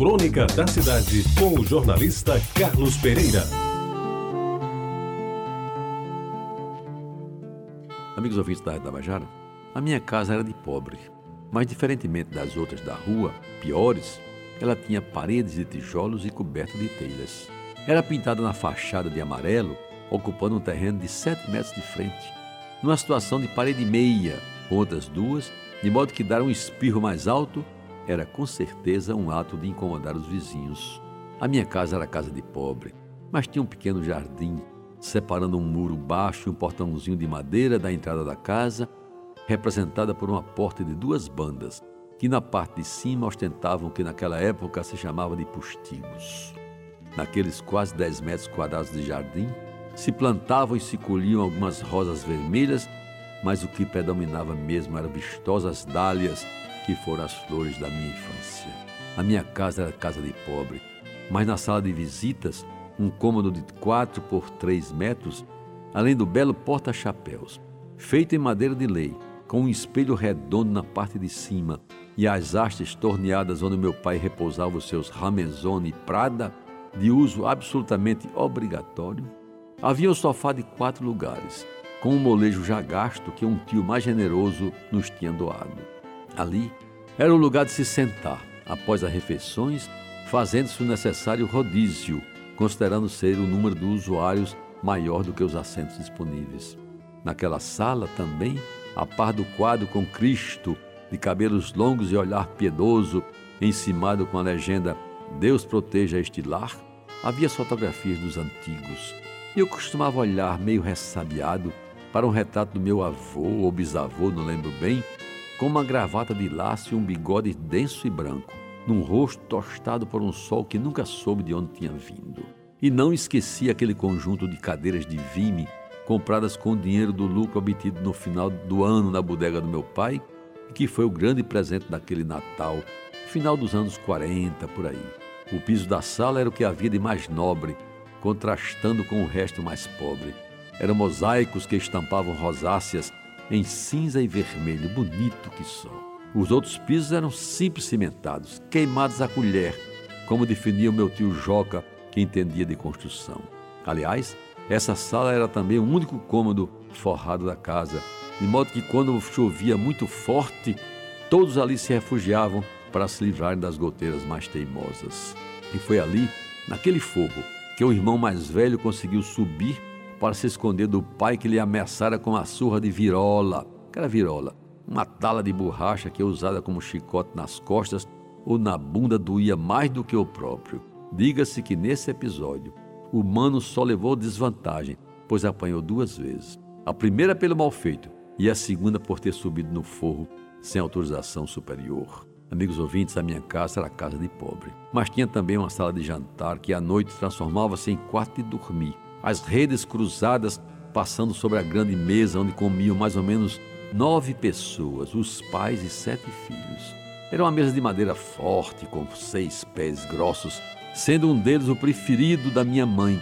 Crônica da Cidade, com o jornalista Carlos Pereira. Amigos ouvintes da Rede Tabajara, a minha casa era de pobre, mas diferentemente das outras da rua, piores, ela tinha paredes de tijolos e coberta de telhas. Era pintada na fachada de amarelo, ocupando um terreno de 7 metros de frente, numa situação de parede meia, com outras duas, de modo que dar um espirro mais alto era com certeza um ato de incomodar os vizinhos. A minha casa era casa de pobre, mas tinha um pequeno jardim, separando um muro baixo e um portãozinho de madeira da entrada da casa, representada por uma porta de duas bandas, que na parte de cima ostentavam o que naquela época se chamava de postigos. Naqueles quase 10 metros quadrados de jardim, se plantavam e se colhiam algumas rosas vermelhas, mas o que predominava mesmo eram vistosas dálias, que foram as flores da minha infância. A minha casa era casa de pobre, mas na sala de visitas, um cômodo de 4 por 3 metros, além do belo porta-chapéus, feito em madeira de lei, com um espelho redondo na parte de cima e as hastes torneadas onde meu pai repousava os seus Ramezone Prada, de uso absolutamente obrigatório, havia um sofá de quatro lugares, com um molejo já gasto que um tio mais generoso nos tinha doado. Ali era o lugar de se sentar, após as refeições, fazendo-se o necessário rodízio, considerando ser o número de usuários maior do que os assentos disponíveis. Naquela sala também a par do quadro com Cristo, de cabelos longos e olhar piedoso, encimado com a legenda Deus proteja este lar, havia fotografias dos antigos. Eu costumava olhar meio ressabiado para um retrato do meu avô ou bisavô, não lembro bem, com uma gravata de laço e um bigode denso e branco, num rosto tostado por um sol que nunca soube de onde tinha vindo. E não esqueci aquele conjunto de cadeiras de vime compradas com o dinheiro do lucro obtido no final do ano na bodega do meu pai, e que foi o grande presente daquele Natal, final dos anos 40 por aí. O piso da sala era o que havia de mais nobre, contrastando com o resto mais pobre. Eram mosaicos que estampavam rosáceas em cinza e vermelho, bonito que só. Os outros pisos eram simples cimentados, queimados a colher, como definia o meu tio Joca, que entendia de construção. Aliás, essa sala era também o único cômodo forrado da casa, de modo que quando chovia muito forte, todos ali se refugiavam para se livrarem das goteiras mais teimosas. E foi ali, naquele fogo, que o irmão mais velho conseguiu subir para se esconder do pai que lhe ameaçara com a surra de virola. Que era virola? Uma tala de borracha que, usada como chicote nas costas ou na bunda, doía mais do que o próprio. Diga-se que nesse episódio, o mano só levou desvantagem, pois apanhou duas vezes. A primeira pelo mal feito e a segunda por ter subido no forro sem autorização superior. Amigos ouvintes, a minha casa era casa de pobre, mas tinha também uma sala de jantar que à noite transformava-se em quarto de dormir. As redes cruzadas passando sobre a grande mesa onde comiam mais ou menos nove pessoas, os pais e sete filhos. Era uma mesa de madeira forte, com seis pés grossos, sendo um deles o preferido da minha mãe,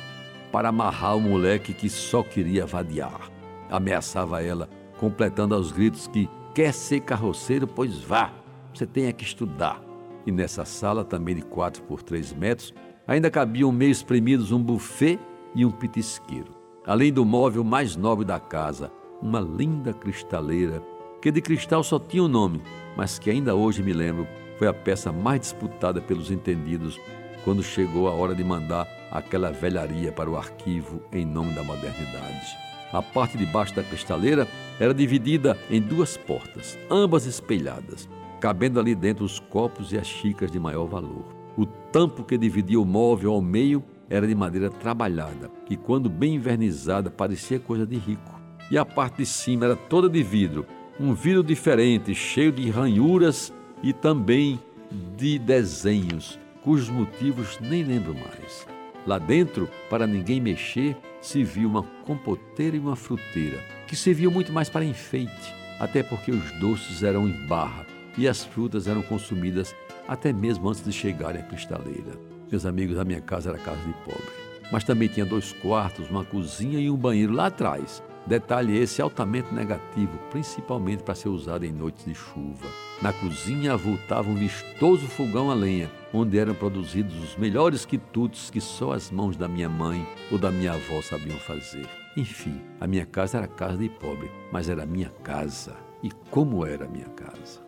para amarrar o moleque que só queria vadiar. Ameaçava ela, completando aos gritos que quer ser carroceiro, pois vá, você tem é que estudar. E nessa sala, também de 4 por 3 metros, ainda cabiam meio espremidos um buffet e um pitisqueiro. Além do móvel mais nobre da casa, uma linda cristaleira, que de cristal só tinha o um nome, mas que ainda hoje me lembro foi a peça mais disputada pelos entendidos quando chegou a hora de mandar aquela velharia para o arquivo em nome da modernidade. A parte de baixo da cristaleira era dividida em duas portas, ambas espelhadas, cabendo ali dentro os copos e as xícaras de maior valor. O tampo que dividia o móvel ao meio era de madeira trabalhada, que quando bem envernizada parecia coisa de rico. E a parte de cima era toda de vidro, um vidro diferente, cheio de ranhuras e também de desenhos cujos motivos nem lembro mais. Lá dentro, para ninguém mexer, se viu uma compoteira e uma fruteira, que serviam muito mais para enfeite, até porque os doces eram em barra e as frutas eram consumidas até mesmo antes de chegarem à cristaleira. Meus amigos, a minha casa era casa de pobre. Mas também tinha dois quartos, uma cozinha e um banheiro lá atrás. Detalhe esse altamente negativo, principalmente para ser usado em noites de chuva. Na cozinha avultava um vistoso fogão a lenha, onde eram produzidos os melhores quitutes que só as mãos da minha mãe ou da minha avó sabiam fazer. Enfim, a minha casa era casa de pobre, mas era minha casa. E como era a minha casa?